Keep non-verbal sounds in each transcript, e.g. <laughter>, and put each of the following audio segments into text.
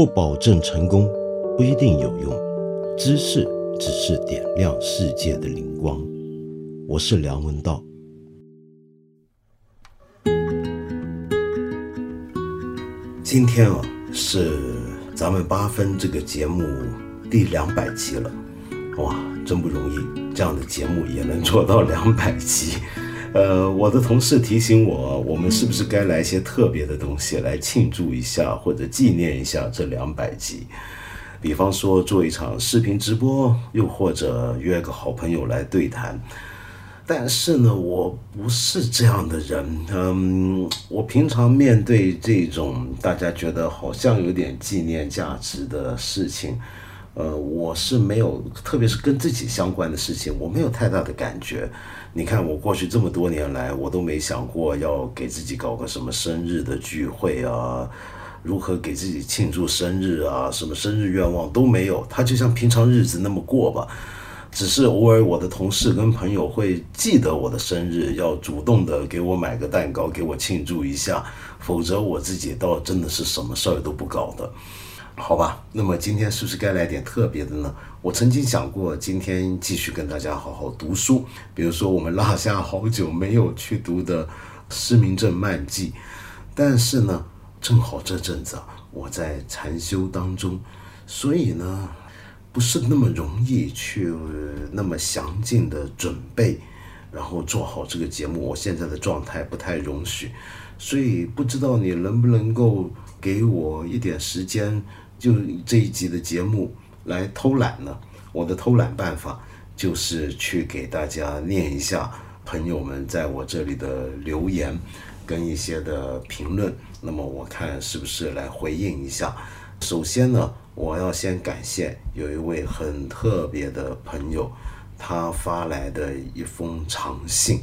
不保证成功，不一定有用。知识只是点亮世界的灵光。我是梁文道。今天啊，是咱们八分这个节目第两百期了，哇，真不容易，这样的节目也能做到两百期。呃，我的同事提醒我，我们是不是该来一些特别的东西来庆祝一下，或者纪念一下这两百集？比方说做一场视频直播，又或者约个好朋友来对谈。但是呢，我不是这样的人。嗯，我平常面对这种大家觉得好像有点纪念价值的事情，呃，我是没有，特别是跟自己相关的事情，我没有太大的感觉。你看，我过去这么多年来，我都没想过要给自己搞个什么生日的聚会啊，如何给自己庆祝生日啊，什么生日愿望都没有。它就像平常日子那么过吧。只是偶尔，我的同事跟朋友会记得我的生日，要主动的给我买个蛋糕，给我庆祝一下。否则，我自己倒真的是什么事儿都不搞的，好吧？那么今天是不是该来点特别的呢？我曾经想过，今天继续跟大家好好读书，比如说我们落下好久没有去读的《失明症漫记》，但是呢，正好这阵子，我在禅修当中，所以呢。不是那么容易去那么详尽的准备，然后做好这个节目。我现在的状态不太容许，所以不知道你能不能够给我一点时间，就这一集的节目来偷懒呢？我的偷懒办法就是去给大家念一下朋友们在我这里的留言跟一些的评论，那么我看是不是来回应一下。首先呢。我要先感谢有一位很特别的朋友，他发来的一封长信。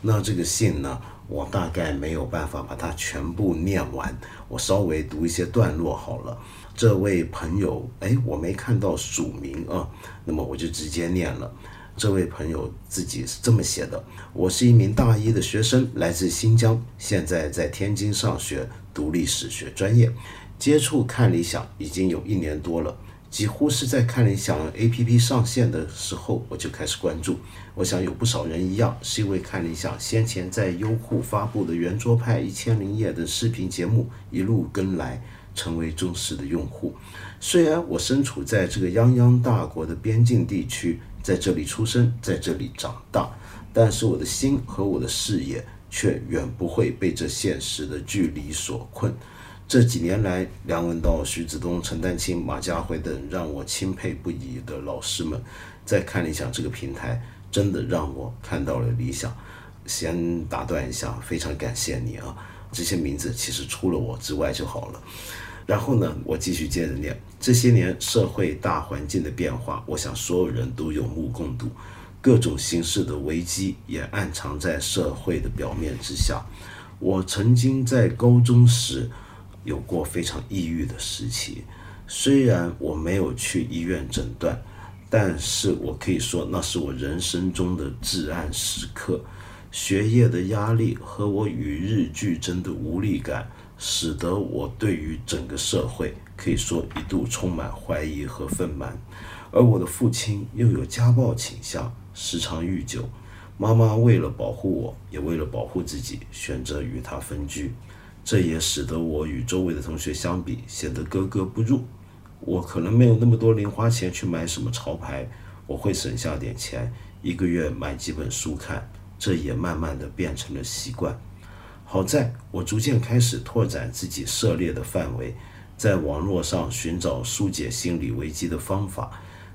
那这个信呢，我大概没有办法把它全部念完，我稍微读一些段落好了。这位朋友，哎，我没看到署名啊，那么我就直接念了。这位朋友自己是这么写的：我是一名大一的学生，来自新疆，现在在天津上学，读历史学专业。接触看理想已经有一年多了，几乎是在看理想 APP 上线的时候我就开始关注。我想有不少人一样，是因为看理想先前在优酷发布的圆桌派、一千零夜的视频节目一路跟来，成为忠实的用户。虽然我身处在这个泱泱大国的边境地区，在这里出生，在这里长大，但是我的心和我的视野却远不会被这现实的距离所困。这几年来，梁文道、徐子东、陈丹青、马家辉等让我钦佩不已的老师们，在看理想这个平台，真的让我看到了理想。先打断一下，非常感谢你啊！这些名字其实除了我之外就好了。然后呢，我继续接着念。这些年社会大环境的变化，我想所有人都有目共睹，各种形式的危机也暗藏在社会的表面之下。我曾经在高中时。有过非常抑郁的时期，虽然我没有去医院诊断，但是我可以说那是我人生中的至暗时刻。学业的压力和我与日俱增的无力感，使得我对于整个社会可以说一度充满怀疑和愤懑。而我的父亲又有家暴倾向，时常酗酒。妈妈为了保护我，也为了保护自己，选择与他分居。这也使得我与周围的同学相比显得格格不入。我可能没有那么多零花钱去买什么潮牌，我会省下点钱，一个月买几本书看。这也慢慢的变成了习惯。好在我逐渐开始拓展自己涉猎的范围，在网络上寻找疏解心理危机的方法。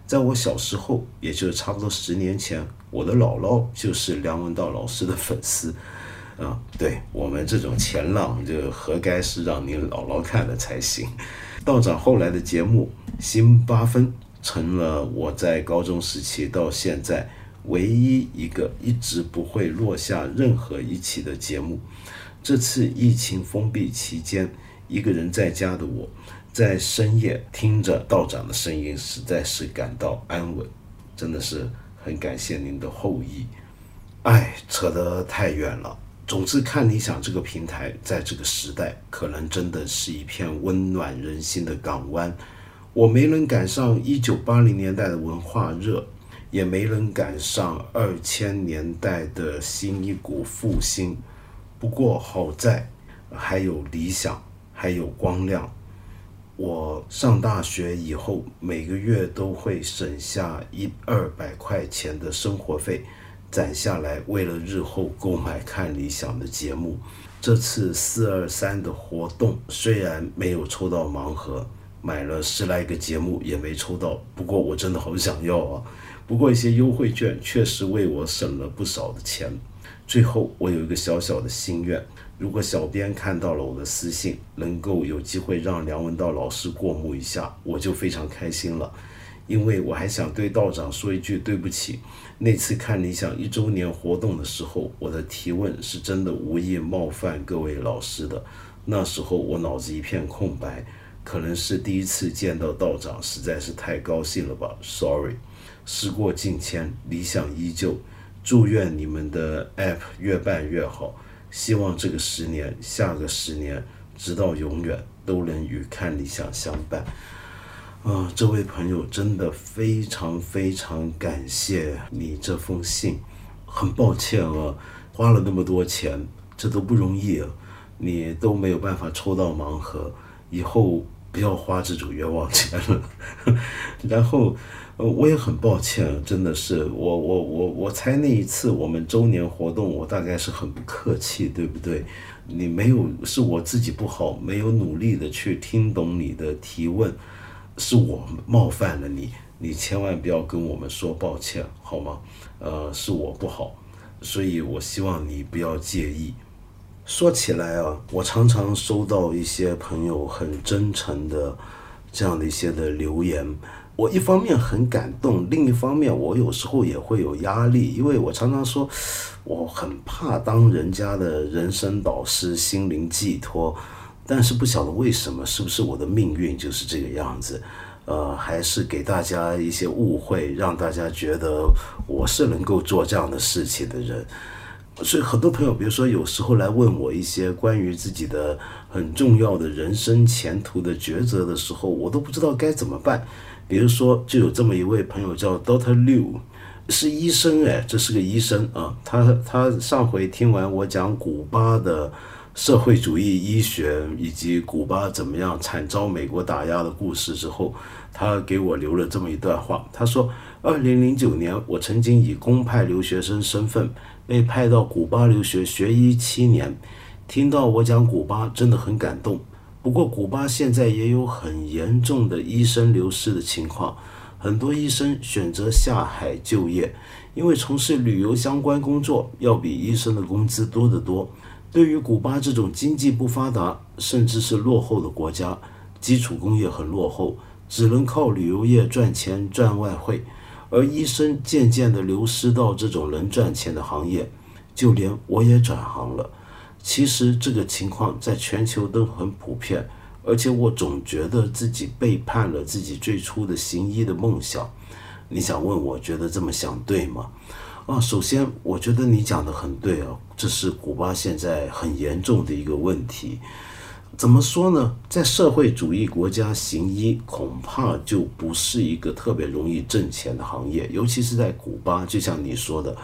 在我小时候，也就是差不多十年前，我的姥姥就是梁文道老师的粉丝。<laughs> 啊，对我们这种前浪，就活该是让您姥姥看了才行。道长后来的节目《新八分》成了我在高中时期到现在唯一一个一直不会落下任何一期的节目。这次疫情封闭期间，一个人在家的我，在深夜听着道长的声音，实在是感到安稳。真的是很感谢您的厚意。哎，扯得太远了。总之，看理想这个平台，在这个时代，可能真的是一片温暖人心的港湾。我没能赶上一九八零年代的文化热，也没能赶上二千年代的新一股复兴。不过好在还有理想，还有光亮。我上大学以后，每个月都会省下一二百块钱的生活费。攒下来，为了日后购买看理想的节目。这次四二三的活动虽然没有抽到盲盒，买了十来个节目也没抽到。不过我真的好想要啊！不过一些优惠券确实为我省了不少的钱。最后，我有一个小小的心愿：如果小编看到了我的私信，能够有机会让梁文道老师过目一下，我就非常开心了。因为我还想对道长说一句对不起。那次看理想一周年活动的时候，我的提问是真的无意冒犯各位老师的。那时候我脑子一片空白，可能是第一次见到道长，实在是太高兴了吧。Sorry。时过境迁，理想依旧。祝愿你们的 App 越办越好。希望这个十年、下个十年，直到永远，都能与看理想相伴。啊，这位朋友真的非常非常感谢你这封信，很抱歉啊，花了那么多钱，这都不容易啊，你都没有办法抽到盲盒，以后不要花这种冤枉钱了。<laughs> 然后，呃，我也很抱歉，真的是我我我我猜那一次我们周年活动，我大概是很不客气，对不对？你没有是我自己不好，没有努力的去听懂你的提问。是我冒犯了你，你千万不要跟我们说抱歉，好吗？呃，是我不好，所以我希望你不要介意。说起来啊，我常常收到一些朋友很真诚的这样的一些的留言，我一方面很感动，另一方面我有时候也会有压力，因为我常常说我很怕当人家的人生导师、心灵寄托。但是不晓得为什么，是不是我的命运就是这个样子？呃，还是给大家一些误会，让大家觉得我是能够做这样的事情的人。所以很多朋友，比如说有时候来问我一些关于自己的很重要的人生前途的抉择的时候，我都不知道该怎么办。比如说，就有这么一位朋友叫 Doctor Liu，是医生哎，这是个医生啊。他他上回听完我讲古巴的。社会主义医学以及古巴怎么样惨遭美国打压的故事之后，他给我留了这么一段话。他说：“二零零九年，我曾经以公派留学生身份被派到古巴留学学医七年。听到我讲古巴，真的很感动。不过，古巴现在也有很严重的医生流失的情况，很多医生选择下海就业，因为从事旅游相关工作要比医生的工资多得多。”对于古巴这种经济不发达甚至是落后的国家，基础工业很落后，只能靠旅游业赚钱赚外汇，而医生渐渐地流失到这种能赚钱的行业，就连我也转行了。其实这个情况在全球都很普遍，而且我总觉得自己背叛了自己最初的行医的梦想。你想问我觉得这么想对吗？啊，首先我觉得你讲的很对啊，这是古巴现在很严重的一个问题。怎么说呢？在社会主义国家行医恐怕就不是一个特别容易挣钱的行业，尤其是在古巴。就像你说的，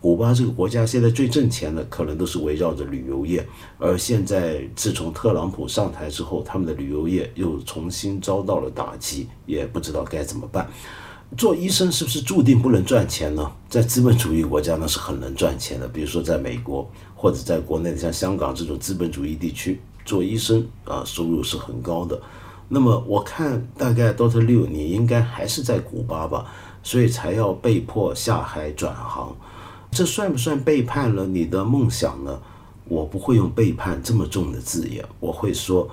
古巴这个国家现在最挣钱的可能都是围绕着旅游业，而现在自从特朗普上台之后，他们的旅游业又重新遭到了打击，也不知道该怎么办。做医生是不是注定不能赚钱呢？在资本主义国家那是很能赚钱的，比如说在美国或者在国内的像香港这种资本主义地区，做医生啊收入是很高的。那么我看大概 Doctor Liu 你应该还是在古巴吧，所以才要被迫下海转行，这算不算背叛了你的梦想呢？我不会用背叛这么重的字眼，我会说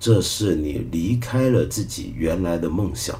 这是你离开了自己原来的梦想。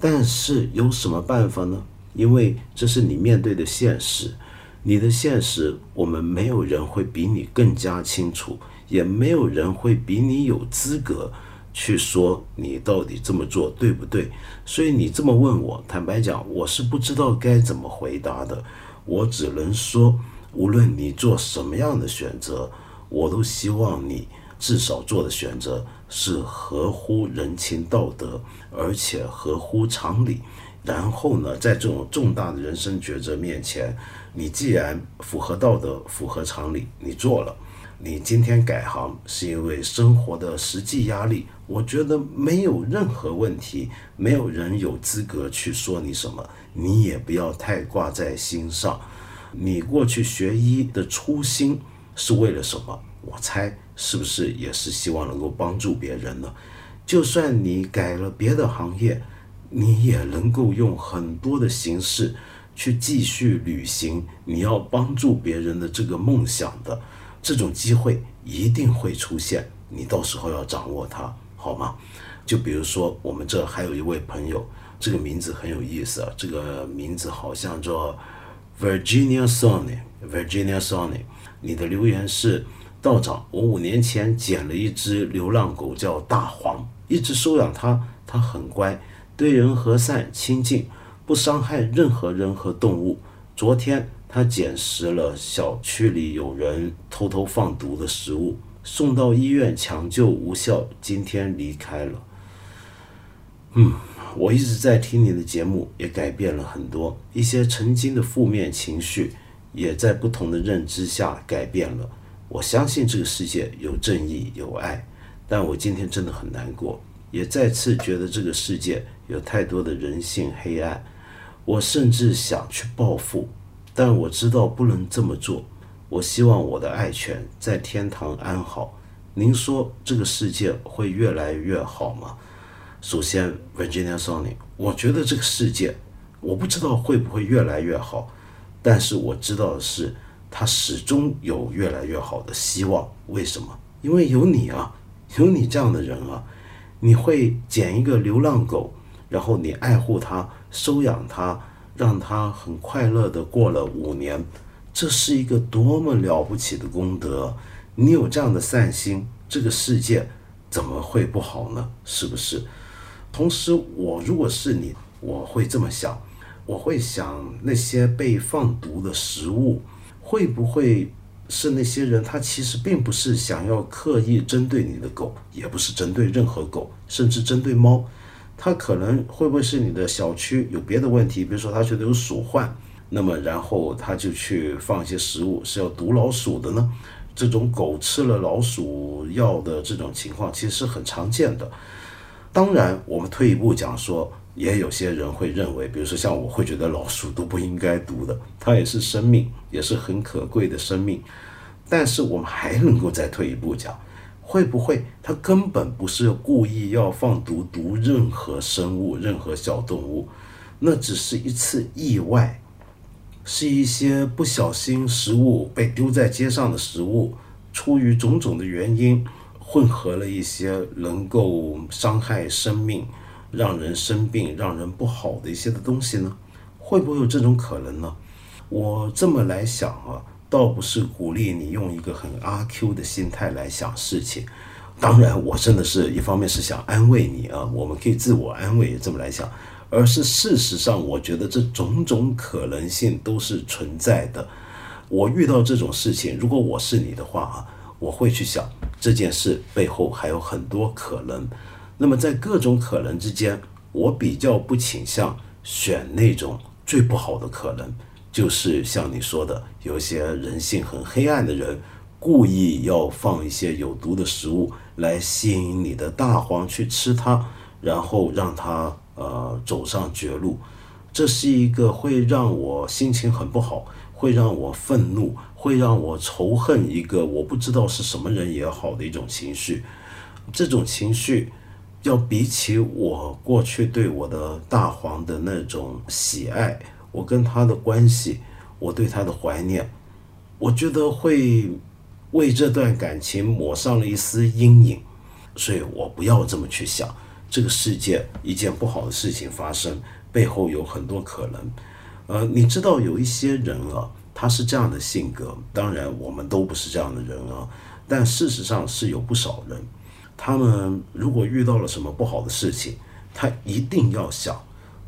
但是有什么办法呢？因为这是你面对的现实，你的现实，我们没有人会比你更加清楚，也没有人会比你有资格去说你到底这么做对不对。所以你这么问我，坦白讲，我是不知道该怎么回答的。我只能说，无论你做什么样的选择，我都希望你至少做的选择是合乎人情道德，而且合乎常理。然后呢，在这种重大的人生抉择面前，你既然符合道德、符合常理，你做了。你今天改行是因为生活的实际压力，我觉得没有任何问题，没有人有资格去说你什么，你也不要太挂在心上。你过去学医的初心是为了什么？我猜是不是也是希望能够帮助别人呢？就算你改了别的行业，你也能够用很多的形式去继续履行你要帮助别人的这个梦想的。这种机会一定会出现，你到时候要掌握它，好吗？就比如说，我们这还有一位朋友，这个名字很有意思啊，这个名字好像叫 Virginia Sony，Virginia Sony。你的留言是：道长，我五年前捡了一只流浪狗，叫大黄，一直收养它，它很乖，对人和善亲近，不伤害任何人和动物。昨天。他捡拾了小区里有人偷偷放毒的食物，送到医院抢救无效，今天离开了。嗯，我一直在听你的节目，也改变了很多，一些曾经的负面情绪也在不同的认知下改变了。我相信这个世界有正义有爱，但我今天真的很难过，也再次觉得这个世界有太多的人性黑暗，我甚至想去报复。但我知道不能这么做。我希望我的爱犬在天堂安好。您说这个世界会越来越好吗？首先，Virginia Sonny，我觉得这个世界，我不知道会不会越来越好，但是我知道的是，它始终有越来越好的希望。为什么？因为有你啊，有你这样的人啊，你会捡一个流浪狗，然后你爱护它，收养它。让他很快乐的过了五年，这是一个多么了不起的功德！你有这样的善心，这个世界怎么会不好呢？是不是？同时，我如果是你，我会这么想，我会想那些被放毒的食物，会不会是那些人？他其实并不是想要刻意针对你的狗，也不是针对任何狗，甚至针对猫。他可能会不会是你的小区有别的问题？比如说他觉得有鼠患，那么然后他就去放一些食物是要毒老鼠的呢？这种狗吃了老鼠药的这种情况其实是很常见的。当然，我们退一步讲说，也有些人会认为，比如说像我会觉得老鼠都不应该毒的，它也是生命，也是很可贵的生命。但是我们还能够再退一步讲。会不会他根本不是故意要放毒毒任何生物、任何小动物？那只是一次意外，是一些不小心食物被丢在街上的食物，出于种种的原因，混合了一些能够伤害生命、让人生病、让人不好的一些的东西呢？会不会有这种可能呢？我这么来想啊。倒不是鼓励你用一个很阿 Q 的心态来想事情，当然，我真的是一方面是想安慰你啊，我们可以自我安慰这么来想，而是事实上，我觉得这种种可能性都是存在的。我遇到这种事情，如果我是你的话啊，我会去想这件事背后还有很多可能。那么在各种可能之间，我比较不倾向选那种最不好的可能。就是像你说的，有些人性很黑暗的人，故意要放一些有毒的食物来吸引你的大黄去吃它，然后让它呃走上绝路。这是一个会让我心情很不好，会让我愤怒，会让我仇恨一个我不知道是什么人也好的一种情绪。这种情绪要比起我过去对我的大黄的那种喜爱。我跟他的关系，我对他的怀念，我觉得会为这段感情抹上了一丝阴影，所以我不要这么去想。这个世界一件不好的事情发生，背后有很多可能。呃，你知道有一些人啊，他是这样的性格，当然我们都不是这样的人啊，但事实上是有不少人，他们如果遇到了什么不好的事情，他一定要想。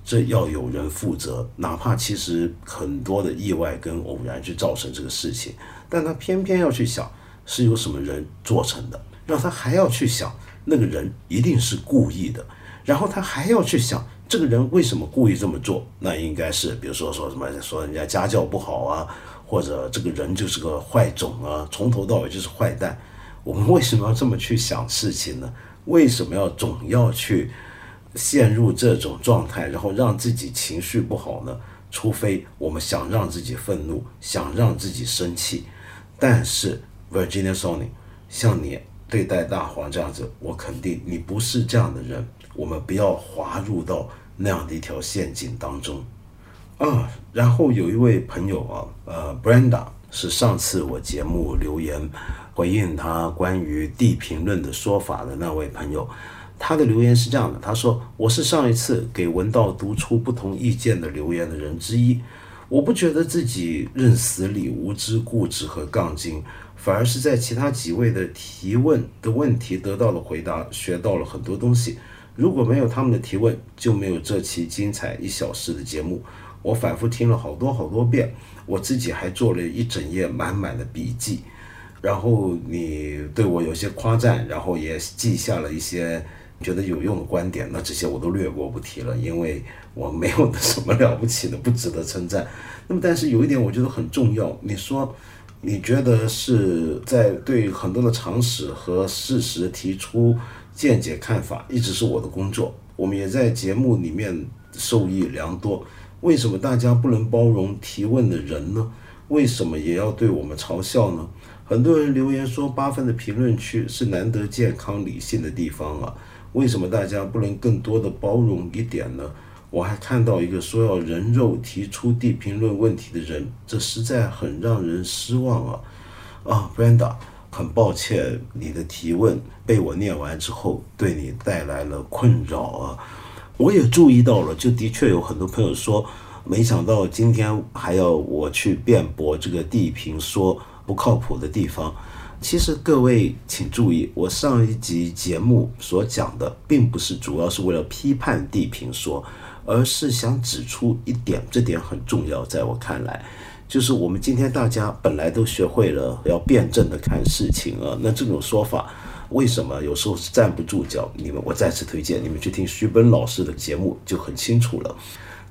这要有人负责，哪怕其实很多的意外跟偶然去造成这个事情，但他偏偏要去想是由什么人做成的，让他还要去想那个人一定是故意的，然后他还要去想这个人为什么故意这么做，那应该是比如说说什么说人家家教不好啊，或者这个人就是个坏种啊，从头到尾就是坏蛋，我们为什么要这么去想事情呢？为什么要总要去？陷入这种状态，然后让自己情绪不好呢？除非我们想让自己愤怒，想让自己生气。但是 Virginia Sony，像你对待大黄这样子，我肯定你不是这样的人。我们不要滑入到那样的一条陷阱当中啊。然后有一位朋友啊，呃，Brenda 是上次我节目留言回应他关于地评论的说法的那位朋友。他的留言是这样的：他说，我是上一次给文道读出不同意见的留言的人之一。我不觉得自己认死理、无知、固执和杠精，反而是在其他几位的提问的问题得到了回答，学到了很多东西。如果没有他们的提问，就没有这期精彩一小时的节目。我反复听了好多好多遍，我自己还做了一整页满满的笔记。然后你对我有些夸赞，然后也记下了一些。觉得有用的观点，那这些我都略过不提了，因为我没有什么了不起的，不值得称赞。那么，但是有一点我觉得很重要，你说你觉得是在对很多的常识和事实提出见解看法，一直是我的工作。我们也在节目里面受益良多。为什么大家不能包容提问的人呢？为什么也要对我们嘲笑呢？很多人留言说，八分的评论区是难得健康理性的地方啊。为什么大家不能更多的包容一点呢？我还看到一个说要人肉提出地平论问题的人，这实在很让人失望啊！啊，Brenda，很抱歉你的提问被我念完之后对你带来了困扰啊！我也注意到了，就的确有很多朋友说，没想到今天还要我去辩驳这个地平说不靠谱的地方。其实各位请注意，我上一集节目所讲的，并不是主要是为了批判地平说，而是想指出一点，这点很重要。在我看来，就是我们今天大家本来都学会了要辩证的看事情啊，那这种说法为什么有时候是站不住脚？你们，我再次推荐你们去听徐奔老师的节目就很清楚了。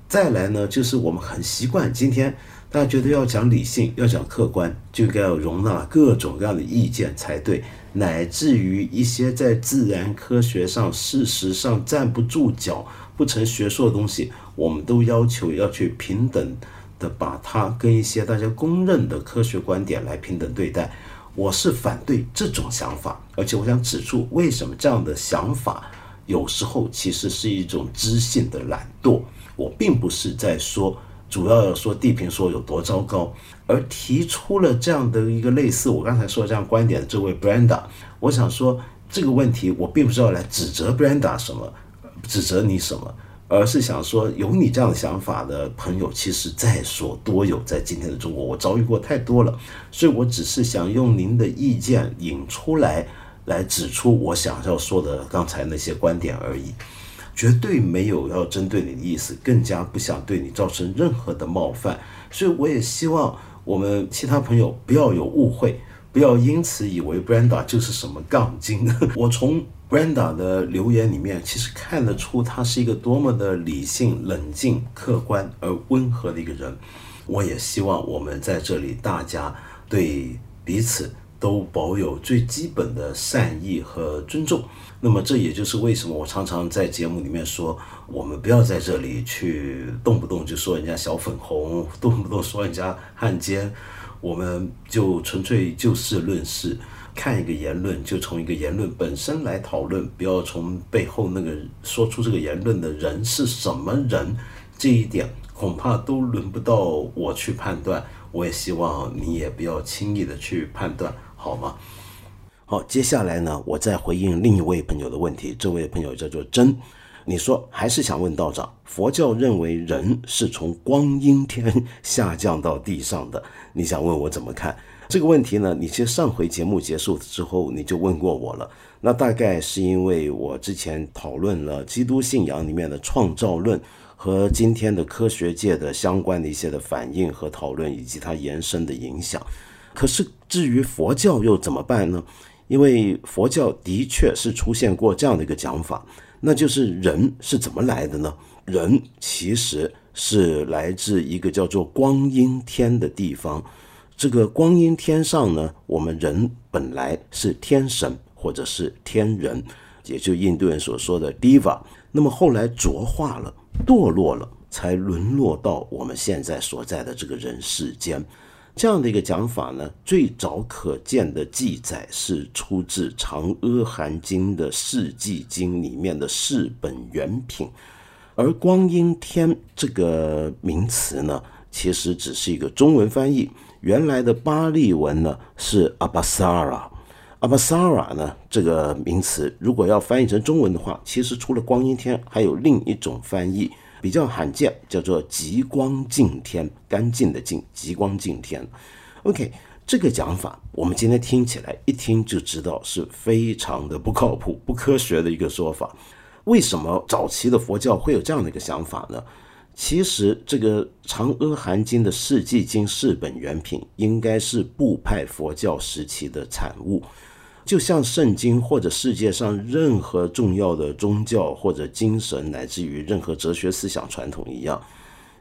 再来呢，就是我们很习惯今天。大家觉得要讲理性，要讲客观，就应该要容纳各种各样的意见才对，乃至于一些在自然科学上、事实上站不住脚、不成学说的东西，我们都要求要去平等的把它跟一些大家公认的科学观点来平等对待。我是反对这种想法，而且我想指出，为什么这样的想法有时候其实是一种知性的懒惰。我并不是在说。主要说地平说有多糟糕，而提出了这样的一个类似我刚才说这样观点的这位 Brenda，我想说这个问题我并不是要来指责 Brenda 什么，指责你什么，而是想说有你这样的想法的朋友其实在所多有，在今天的中国我遭遇过太多了，所以我只是想用您的意见引出来，来指出我想要说的刚才那些观点而已。绝对没有要针对你的意思，更加不想对你造成任何的冒犯，所以我也希望我们其他朋友不要有误会，不要因此以为 Brenda 就是什么杠精。<laughs> 我从 Brenda 的留言里面，其实看得出他是一个多么的理性、冷静、客观而温和的一个人。我也希望我们在这里大家对彼此都保有最基本的善意和尊重。那么这也就是为什么我常常在节目里面说，我们不要在这里去动不动就说人家小粉红，动不动说人家汉奸，我们就纯粹就事论事，看一个言论就从一个言论本身来讨论，不要从背后那个说出这个言论的人是什么人，这一点恐怕都轮不到我去判断。我也希望你也不要轻易的去判断，好吗？好，接下来呢，我再回应另一位朋友的问题。这位朋友叫做真，你说还是想问道长，佛教认为人是从光阴天 <laughs> 下降到地上的，你想问我怎么看这个问题呢？你其实上回节目结束之后你就问过我了，那大概是因为我之前讨论了基督信仰里面的创造论。和今天的科学界的相关的一些的反应和讨论，以及它延伸的影响。可是至于佛教又怎么办呢？因为佛教的确是出现过这样的一个讲法，那就是人是怎么来的呢？人其实是来自一个叫做光阴天的地方。这个光阴天上呢，我们人本来是天神或者是天人，也就印度人所说的 diva。那么后来浊化了、堕落了，才沦落到我们现在所在的这个人世间。这样的一个讲法呢，最早可见的记载是出自《长阿含经》的《世纪经》里面的世本原品。而光阴天这个名词呢，其实只是一个中文翻译。原来的巴利文呢是阿巴萨拉，阿巴萨拉呢这个名词，如果要翻译成中文的话，其实除了光阴天，还有另一种翻译。比较罕见，叫做极光净天，干净的净，极光净天。OK，这个讲法，我们今天听起来一听就知道是非常的不靠谱、不科学的一个说法。为什么早期的佛教会有这样的一个想法呢？其实，这个《长阿含经》的世纪经四本原品，应该是部派佛教时期的产物。就像圣经或者世界上任何重要的宗教或者精神，乃至于任何哲学思想传统一样，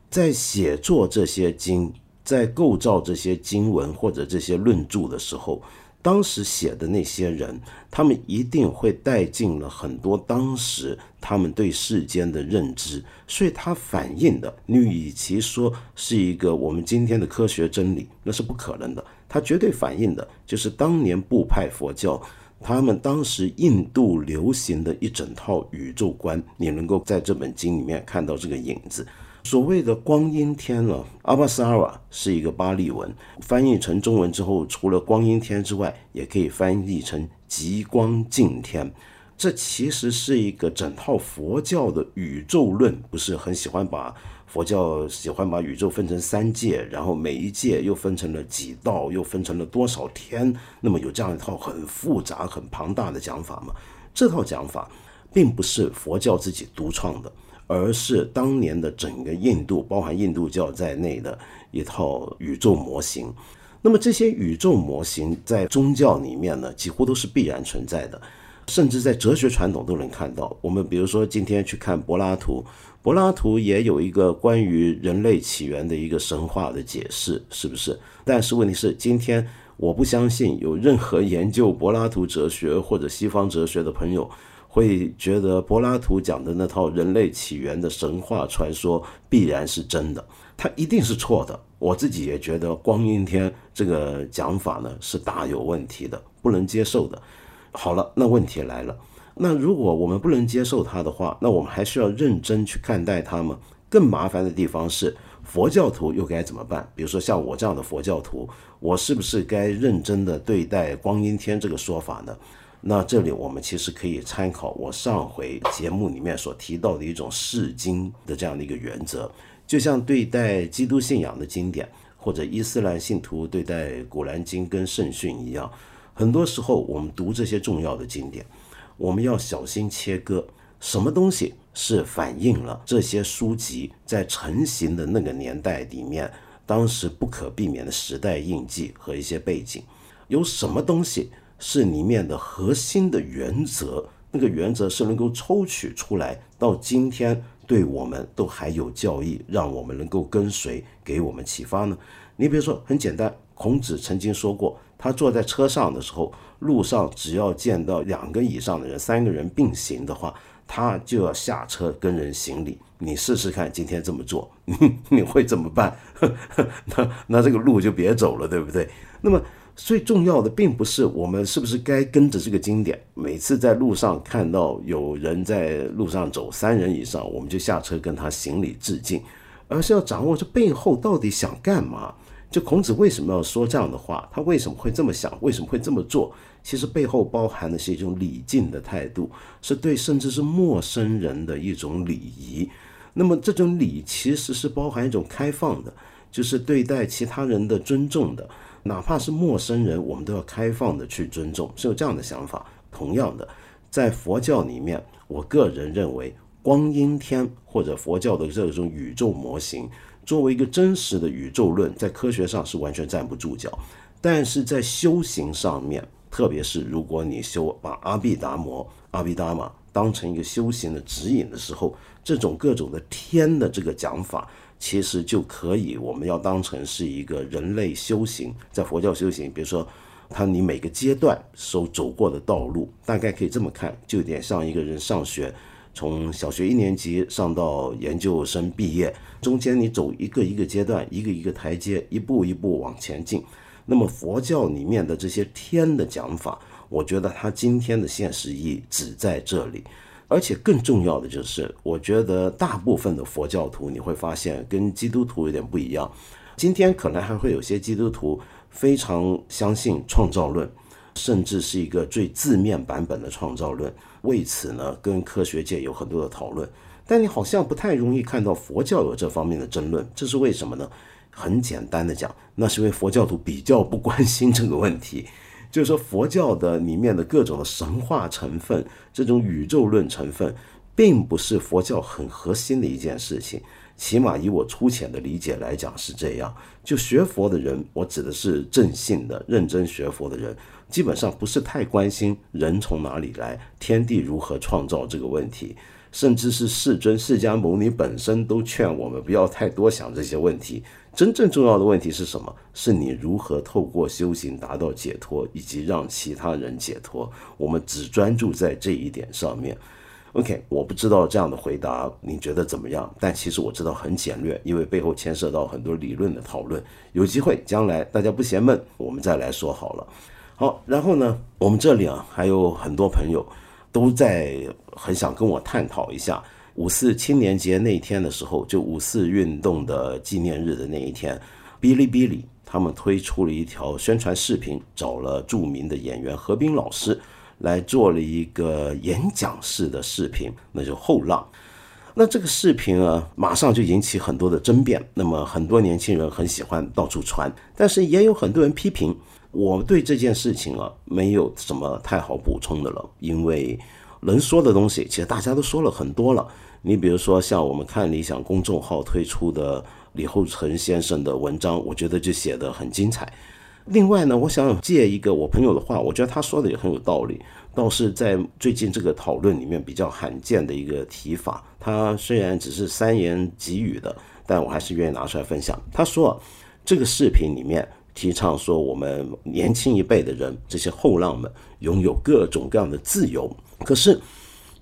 在写作这些经，在构造这些经文或者这些论著的时候，当时写的那些人，他们一定会带进了很多当时他们对世间的认知，所以它反映的，你与其说是一个我们今天的科学真理，那是不可能的。它绝对反映的就是当年部派佛教，他们当时印度流行的一整套宇宙观。你能够在这本经里面看到这个影子。所谓的光阴天呢，阿巴萨瓦是一个巴利文，翻译成中文之后，除了光阴天之外，也可以翻译成极光净天。这其实是一个整套佛教的宇宙论，不是很喜欢把。佛教喜欢把宇宙分成三界，然后每一界又分成了几道，又分成了多少天。那么有这样一套很复杂、很庞大的讲法吗？这套讲法并不是佛教自己独创的，而是当年的整个印度，包含印度教在内的一套宇宙模型。那么这些宇宙模型在宗教里面呢，几乎都是必然存在的，甚至在哲学传统都能看到。我们比如说今天去看柏拉图。柏拉图也有一个关于人类起源的一个神话的解释，是不是？但是问题是，今天我不相信有任何研究柏拉图哲学或者西方哲学的朋友会觉得柏拉图讲的那套人类起源的神话传说必然是真的，它一定是错的。我自己也觉得光阴天这个讲法呢是大有问题的，不能接受的。好了，那问题来了。那如果我们不能接受它的话，那我们还需要认真去看待它吗？更麻烦的地方是，佛教徒又该怎么办？比如说像我这样的佛教徒，我是不是该认真的对待光阴天这个说法呢？那这里我们其实可以参考我上回节目里面所提到的一种释经的这样的一个原则，就像对待基督信仰的经典，或者伊斯兰信徒对待古兰经跟圣训一样，很多时候我们读这些重要的经典。我们要小心切割，什么东西是反映了这些书籍在成型的那个年代里面，当时不可避免的时代印记和一些背景？有什么东西是里面的核心的原则？那个原则是能够抽取出来，到今天对我们都还有教义，让我们能够跟随，给我们启发呢？你比如说，很简单，孔子曾经说过，他坐在车上的时候。路上只要见到两个以上的人，三个人并行的话，他就要下车跟人行礼。你试试看，今天这么做，<laughs> 你会怎么办？<laughs> 那那这个路就别走了，对不对？那么最重要的并不是我们是不是该跟着这个经典，每次在路上看到有人在路上走三人以上，我们就下车跟他行礼致敬，而是要掌握这背后到底想干嘛。就孔子为什么要说这样的话？他为什么会这么想？为什么会这么做？其实背后包含的是一种礼敬的态度，是对甚至是陌生人的一种礼仪。那么这种礼其实是包含一种开放的，就是对待其他人的尊重的，哪怕是陌生人，我们都要开放的去尊重，是有这样的想法。同样的，在佛教里面，我个人认为光阴天或者佛教的这种宇宙模型作为一个真实的宇宙论，在科学上是完全站不住脚。但是在修行上面，特别是如果你修把阿毗达摩、阿毗达玛当成一个修行的指引的时候，这种各种的天的这个讲法，其实就可以我们要当成是一个人类修行，在佛教修行，比如说。他你每个阶段所走过的道路，大概可以这么看，就有点像一个人上学，从小学一年级上到研究生毕业，中间你走一个一个阶段，一个一个台阶，一步一步往前进。那么佛教里面的这些天的讲法，我觉得它今天的现实意义只在这里，而且更重要的就是，我觉得大部分的佛教徒你会发现跟基督徒有点不一样，今天可能还会有些基督徒。非常相信创造论，甚至是一个最字面版本的创造论。为此呢，跟科学界有很多的讨论。但你好像不太容易看到佛教有这方面的争论，这是为什么呢？很简单的讲，那是因为佛教徒比较不关心这个问题。就是说，佛教的里面的各种的神话成分，这种宇宙论成分，并不是佛教很核心的一件事情。起码以我粗浅的理解来讲是这样。就学佛的人，我指的是正信的、认真学佛的人，基本上不是太关心人从哪里来、天地如何创造这个问题。甚至是世尊释迦牟尼本身都劝我们不要太多想这些问题。真正重要的问题是什么？是你如何透过修行达到解脱，以及让其他人解脱。我们只专注在这一点上面。OK，我不知道这样的回答你觉得怎么样？但其实我知道很简略，因为背后牵涉到很多理论的讨论。有机会将来大家不嫌闷，我们再来说好了。好，然后呢，我们这里啊还有很多朋友都在很想跟我探讨一下五四青年节那天的时候，就五四运动的纪念日的那一天，哔哩哔哩他们推出了一条宣传视频，找了著名的演员何冰老师。来做了一个演讲式的视频，那就后浪。那这个视频啊，马上就引起很多的争辩。那么很多年轻人很喜欢到处传，但是也有很多人批评。我对这件事情啊，没有什么太好补充的了，因为能说的东西其实大家都说了很多了。你比如说像我们看理想公众号推出的李厚成先生的文章，我觉得就写得很精彩。另外呢，我想借一个我朋友的话，我觉得他说的也很有道理，倒是在最近这个讨论里面比较罕见的一个提法。他虽然只是三言几语的，但我还是愿意拿出来分享。他说，这个视频里面提倡说，我们年轻一辈的人，这些后浪们拥有各种各样的自由。可是，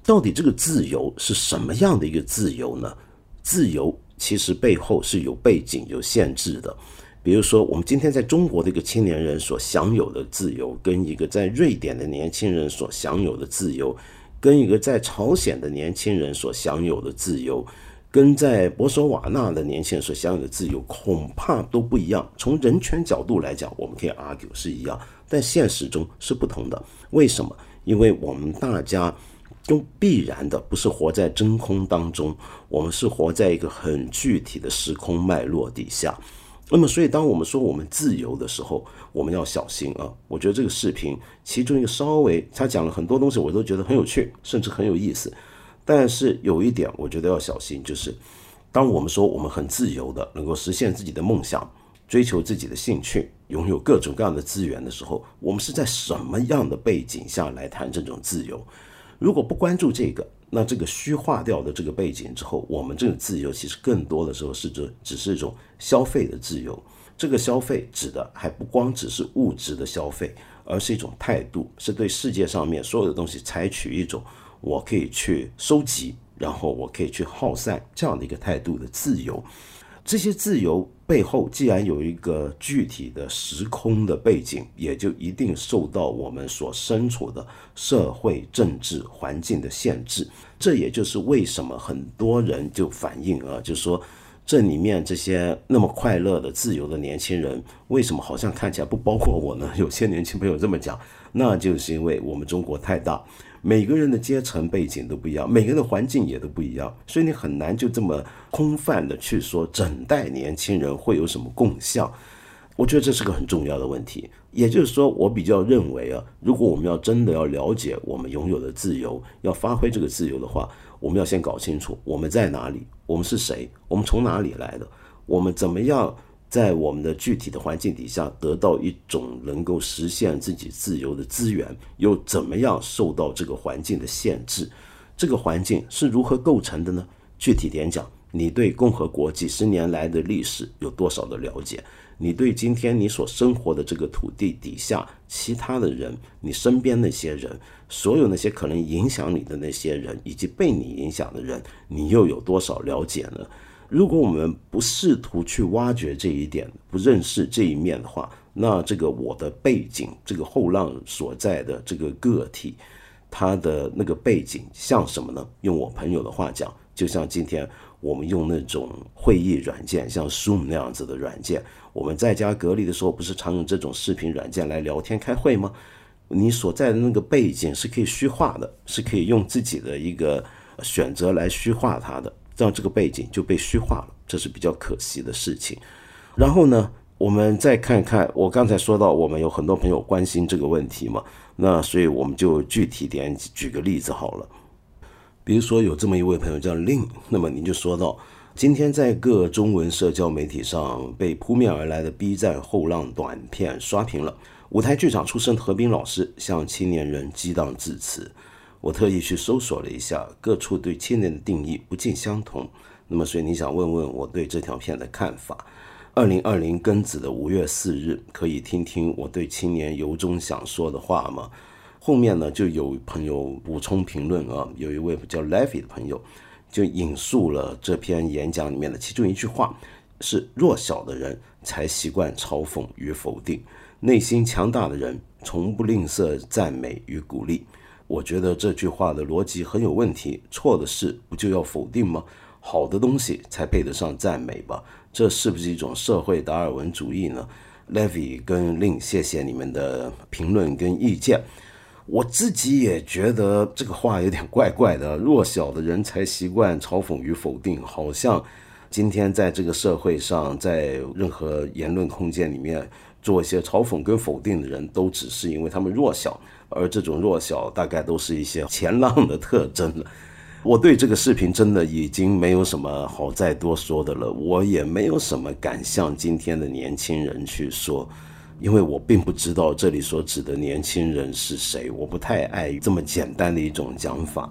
到底这个自由是什么样的一个自由呢？自由其实背后是有背景、有限制的。比如说，我们今天在中国的一个青年人所享有的自由，跟一个在瑞典的年轻人所享有的自由，跟一个在朝鲜的年轻人所享有的自由，跟在博索瓦纳的年轻人所享有的自由，恐怕都不一样。从人权角度来讲，我们可以 argue 是一样，但现实中是不同的。为什么？因为我们大家都必然的不是活在真空当中，我们是活在一个很具体的时空脉络底下。那么，所以当我们说我们自由的时候，我们要小心啊！我觉得这个视频其中一个稍微，他讲了很多东西，我都觉得很有趣，甚至很有意思。但是有一点，我觉得要小心，就是当我们说我们很自由的，能够实现自己的梦想，追求自己的兴趣，拥有各种各样的资源的时候，我们是在什么样的背景下来谈这种自由？如果不关注这个，那这个虚化掉的这个背景之后，我们这个自由其实更多的时候是这只是一种消费的自由。这个消费指的还不光只是物质的消费，而是一种态度，是对世界上面所有的东西采取一种我可以去收集，然后我可以去耗散这样的一个态度的自由。这些自由背后，既然有一个具体的时空的背景，也就一定受到我们所身处的社会、政治环境的限制。这也就是为什么很多人就反映啊，就说这里面这些那么快乐的、自由的年轻人，为什么好像看起来不包括我呢？有些年轻朋友这么讲，那就是因为我们中国太大。每个人的阶层背景都不一样，每个人的环境也都不一样，所以你很难就这么空泛的去说整代年轻人会有什么共相。我觉得这是个很重要的问题。也就是说，我比较认为啊，如果我们要真的要了解我们拥有的自由，要发挥这个自由的话，我们要先搞清楚我们在哪里，我们是谁，我们从哪里来的，我们怎么样在我们的具体的环境底下得到一种能够实现自己自由的资源，又怎么样受到这个环境的限制？这个环境是如何构成的呢？具体点讲，你对共和国几十年来的历史有多少的了解？你对今天你所生活的这个土地底下其他的人，你身边那些人，所有那些可能影响你的那些人，以及被你影响的人，你又有多少了解呢？如果我们不试图去挖掘这一点，不认识这一面的话，那这个我的背景，这个后浪所在的这个个体，他的那个背景像什么呢？用我朋友的话讲，就像今天。我们用那种会议软件，像 Zoom 那样子的软件，我们在家隔离的时候，不是常用这种视频软件来聊天开会吗？你所在的那个背景是可以虚化的，是可以用自己的一个选择来虚化它的，这样这个背景就被虚化了，这是比较可惜的事情。然后呢，我们再看看，我刚才说到，我们有很多朋友关心这个问题嘛，那所以我们就具体点举个例子好了。比如说有这么一位朋友叫令，那么您就说到，今天在各中文社交媒体上被扑面而来的 B 站后浪短片刷屏了。舞台剧场出身的何冰老师向青年人激荡致辞。我特意去搜索了一下，各处对青年的定义不尽相同。那么，所以你想问问我对这条片的看法？二零二零庚子的五月四日，可以听听我对青年由衷想说的话吗？后面呢，就有朋友补充评论啊，有一位叫 Levy 的朋友就引述了这篇演讲里面的其中一句话：是弱小的人才习惯嘲讽与否定，内心强大的人从不吝啬赞美与鼓励。我觉得这句话的逻辑很有问题，错的事不就要否定吗？好的东西才配得上赞美吧？这是不是一种社会达尔文主义呢？Levy 跟 Lin，谢谢你们的评论跟意见。我自己也觉得这个话有点怪怪的。弱小的人才习惯嘲讽与否定，好像今天在这个社会上，在任何言论空间里面做一些嘲讽跟否定的人，都只是因为他们弱小，而这种弱小大概都是一些前浪的特征了。我对这个视频真的已经没有什么好再多说的了，我也没有什么敢向今天的年轻人去说。因为我并不知道这里所指的年轻人是谁，我不太爱这么简单的一种讲法。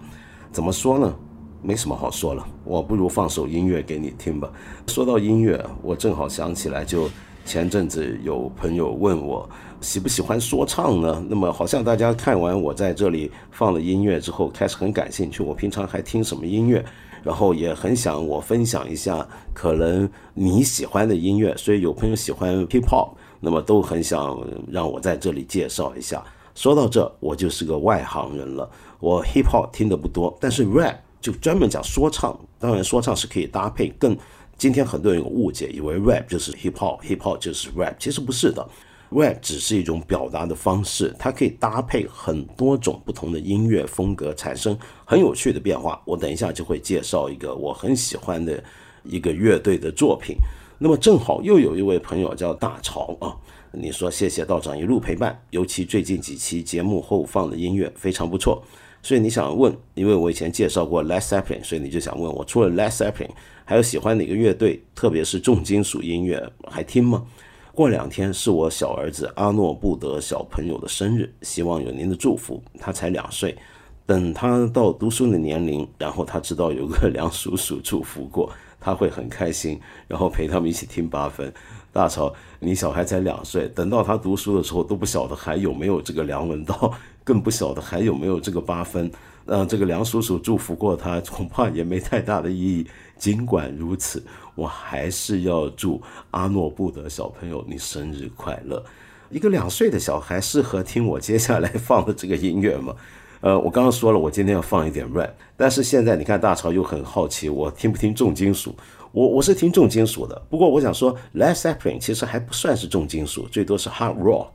怎么说呢？没什么好说了，我不如放首音乐给你听吧。说到音乐，我正好想起来，就前阵子有朋友问我喜不喜欢说唱呢？那么好像大家看完我在这里放了音乐之后，开始很感兴趣。我平常还听什么音乐？然后也很想我分享一下可能你喜欢的音乐。所以有朋友喜欢 hip hop。那么都很想让我在这里介绍一下。说到这，我就是个外行人了。我 hip hop 听的不多，但是 rap 就专门讲说唱。当然，说唱是可以搭配。更今天很多人有误解，以为 rap 就是 hip hop，hip hop 就是 rap，其实不是的。rap 只是一种表达的方式，它可以搭配很多种不同的音乐风格，产生很有趣的变化。我等一下就会介绍一个我很喜欢的一个乐队的作品。那么正好又有一位朋友叫大潮啊，你说谢谢道长一路陪伴，尤其最近几期节目后放的音乐非常不错，所以你想问，因为我以前介绍过 Led Zeppelin，所以你就想问我，除了 Led Zeppelin，还有喜欢哪个乐队，特别是重金属音乐还听吗？过两天是我小儿子阿诺布德小朋友的生日，希望有您的祝福，他才两岁，等他到读书的年龄，然后他知道有个 <laughs> 梁叔叔祝福过。他会很开心，然后陪他们一起听八分。大潮，你小孩才两岁，等到他读书的时候都不晓得还有没有这个梁文道，<laughs> 更不晓得还有没有这个八分。让 <laughs> 这个梁叔叔祝福过他，恐怕也没太大的意义。尽管如此，我还是要祝阿诺布德小朋友你生日快乐。一个两岁的小孩适合听我接下来放的这个音乐吗？<laughs> 呃，我刚刚说了，我今天要放一点 rap，但是现在你看大潮又很好奇，我听不听重金属？我我是听重金属的，不过我想说，Led Zeppelin 其实还不算是重金属，最多是 hard rock。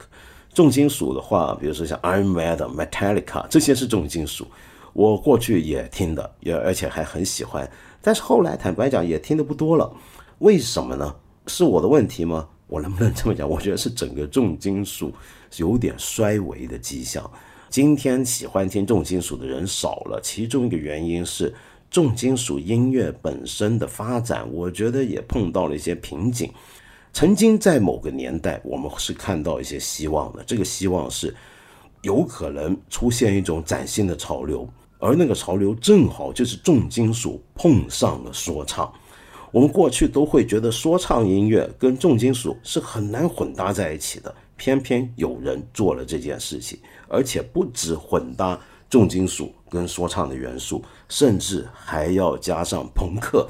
重金属的话，比如说像 Iron Maiden、Metallica 这些是重金属，我过去也听的，也而且还很喜欢，但是后来坦白讲也听的不多了，为什么呢？是我的问题吗？我能不能这么讲？我觉得是整个重金属有点衰微的迹象。今天喜欢听重金属的人少了，其中一个原因是重金属音乐本身的发展，我觉得也碰到了一些瓶颈。曾经在某个年代，我们是看到一些希望的，这个希望是有可能出现一种崭新的潮流，而那个潮流正好就是重金属碰上了说唱。我们过去都会觉得说唱音乐跟重金属是很难混搭在一起的。偏偏有人做了这件事情，而且不止混搭重金属跟说唱的元素，甚至还要加上朋克，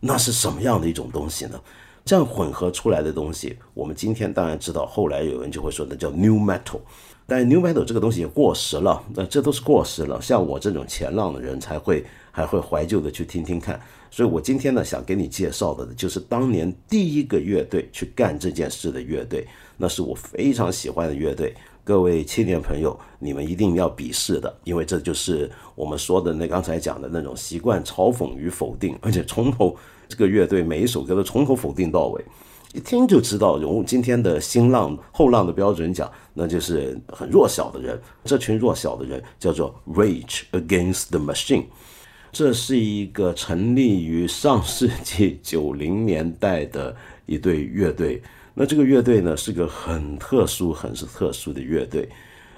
那是什么样的一种东西呢？这样混合出来的东西，我们今天当然知道，后来有人就会说那叫 New Metal，但 New Metal 这个东西也过时了，那这都是过时了。像我这种前浪的人才会还会怀旧的去听听看。所以我今天呢，想给你介绍的就是当年第一个乐队去干这件事的乐队。那是我非常喜欢的乐队，各位青年朋友，你们一定要鄙视的，因为这就是我们说的那刚才讲的那种习惯嘲讽与否定，而且从头这个乐队每一首歌都从头否定到尾，一听就知道用今天的新浪后浪的标准讲，那就是很弱小的人。这群弱小的人叫做 Rage Against the Machine，这是一个成立于上世纪九零年代的一队乐队。那这个乐队呢，是个很特殊、很是特殊的乐队。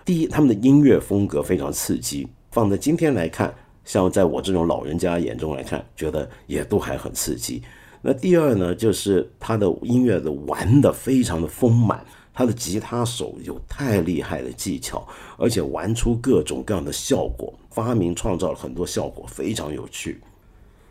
第一，他们的音乐风格非常刺激，放在今天来看，像在我这种老人家眼中来看，觉得也都还很刺激。那第二呢，就是他的音乐的玩的非常的丰满，他的吉他手有太厉害的技巧，而且玩出各种各样的效果，发明创造了很多效果，非常有趣。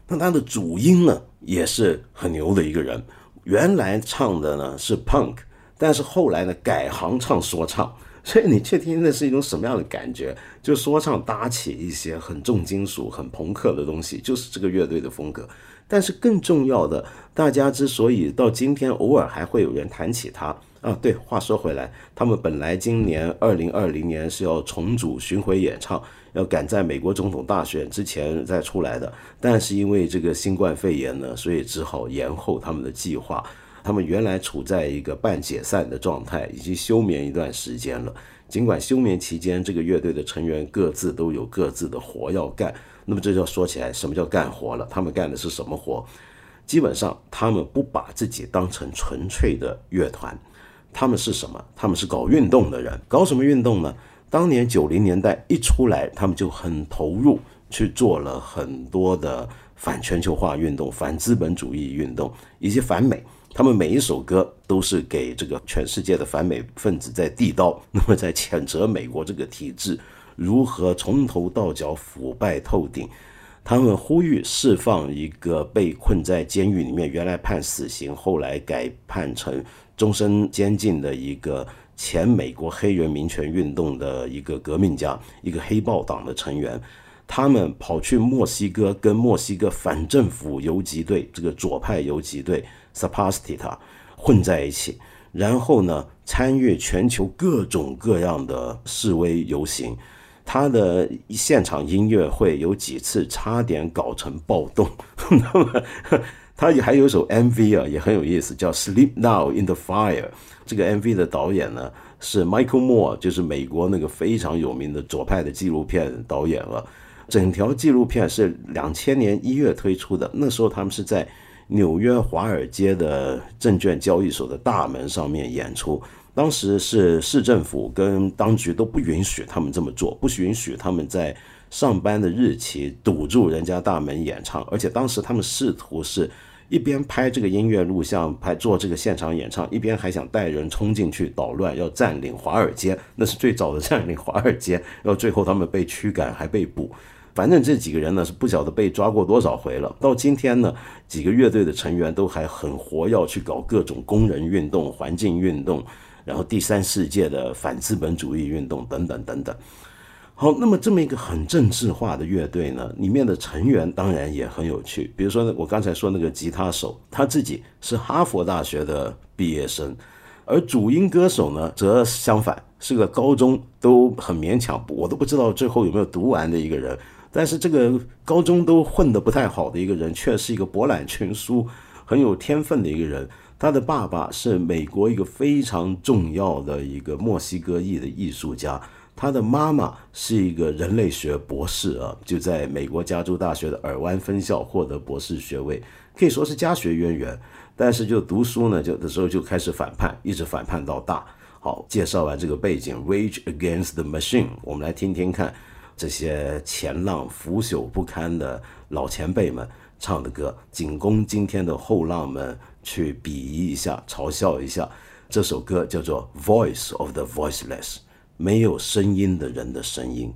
那他的主音呢，也是很牛的一个人。原来唱的呢是 punk，但是后来呢改行唱说唱，<laughs> 所以你却听的是一种什么样的感觉？就说唱搭起一些很重金属、很朋克的东西，就是这个乐队的风格。但是更重要的，大家之所以到今天偶尔还会有人谈起他啊，对，话说回来，他们本来今年二零二零年是要重组巡回演唱。要赶在美国总统大选之前再出来的，但是因为这个新冠肺炎呢，所以只好延后他们的计划。他们原来处在一个半解散的状态，已经休眠一段时间了。尽管休眠期间，这个乐队的成员各自都有各自的活要干。那么这就要说起来，什么叫干活了？他们干的是什么活？基本上，他们不把自己当成纯粹的乐团，他们是什么？他们是搞运动的人。搞什么运动呢？当年九零年代一出来，他们就很投入去做了很多的反全球化运动、反资本主义运动以及反美。他们每一首歌都是给这个全世界的反美分子在递刀，那么在谴责美国这个体制如何从头到脚腐败透顶。他们呼吁释放一个被困在监狱里面、原来判死刑、后来改判成终身监禁的一个。前美国黑人民权运动的一个革命家，一个黑豹党的成员，他们跑去墨西哥跟墨西哥反政府游击队这个左派游击队 Sapastita 混在一起，然后呢参与全球各种各样的示威游行，他的现场音乐会有几次差点搞成暴动，那 <laughs> 么他也还有一首 MV 啊，也很有意思，叫 Sleep Now in the Fire。这个 MV 的导演呢是 Michael Moore，就是美国那个非常有名的左派的纪录片导演了。整条纪录片是两千年一月推出的，那时候他们是在纽约华尔街的证券交易所的大门上面演出。当时是市政府跟当局都不允许他们这么做，不允许他们在上班的日期堵住人家大门演唱，而且当时他们试图是。一边拍这个音乐录像，拍做这个现场演唱，一边还想带人冲进去捣乱，要占领华尔街。那是最早的 <laughs> 占领华尔街，然后最后他们被驱赶，还被捕。反正这几个人呢，是不晓得被抓过多少回了。到今天呢，几个乐队的成员都还很活，要去搞各种工人运动、环境运动，然后第三世界的反资本主义运动等等等等。好，那么这么一个很政治化的乐队呢，里面的成员当然也很有趣。比如说，我刚才说那个吉他手，他自己是哈佛大学的毕业生，而主音歌手呢，则相反，是个高中都很勉强，我都不知道最后有没有读完的一个人。但是这个高中都混得不太好的一个人，却是一个博览群书、很有天分的一个人。他的爸爸是美国一个非常重要的一个墨西哥裔的艺术家，他的妈妈是一个人类学博士啊，就在美国加州大学的尔湾分校获得博士学位，可以说是家学渊源。但是就读书呢，就的时候就开始反叛，一直反叛到大。好，介绍完这个背景，Rage Against the Machine，我们来听听看这些前浪腐朽不堪的老前辈们唱的歌，仅供今天的后浪们去鄙夷一下、嘲笑一下。这首歌叫做《Voice of the Voiceless》，没有声音的人的声音。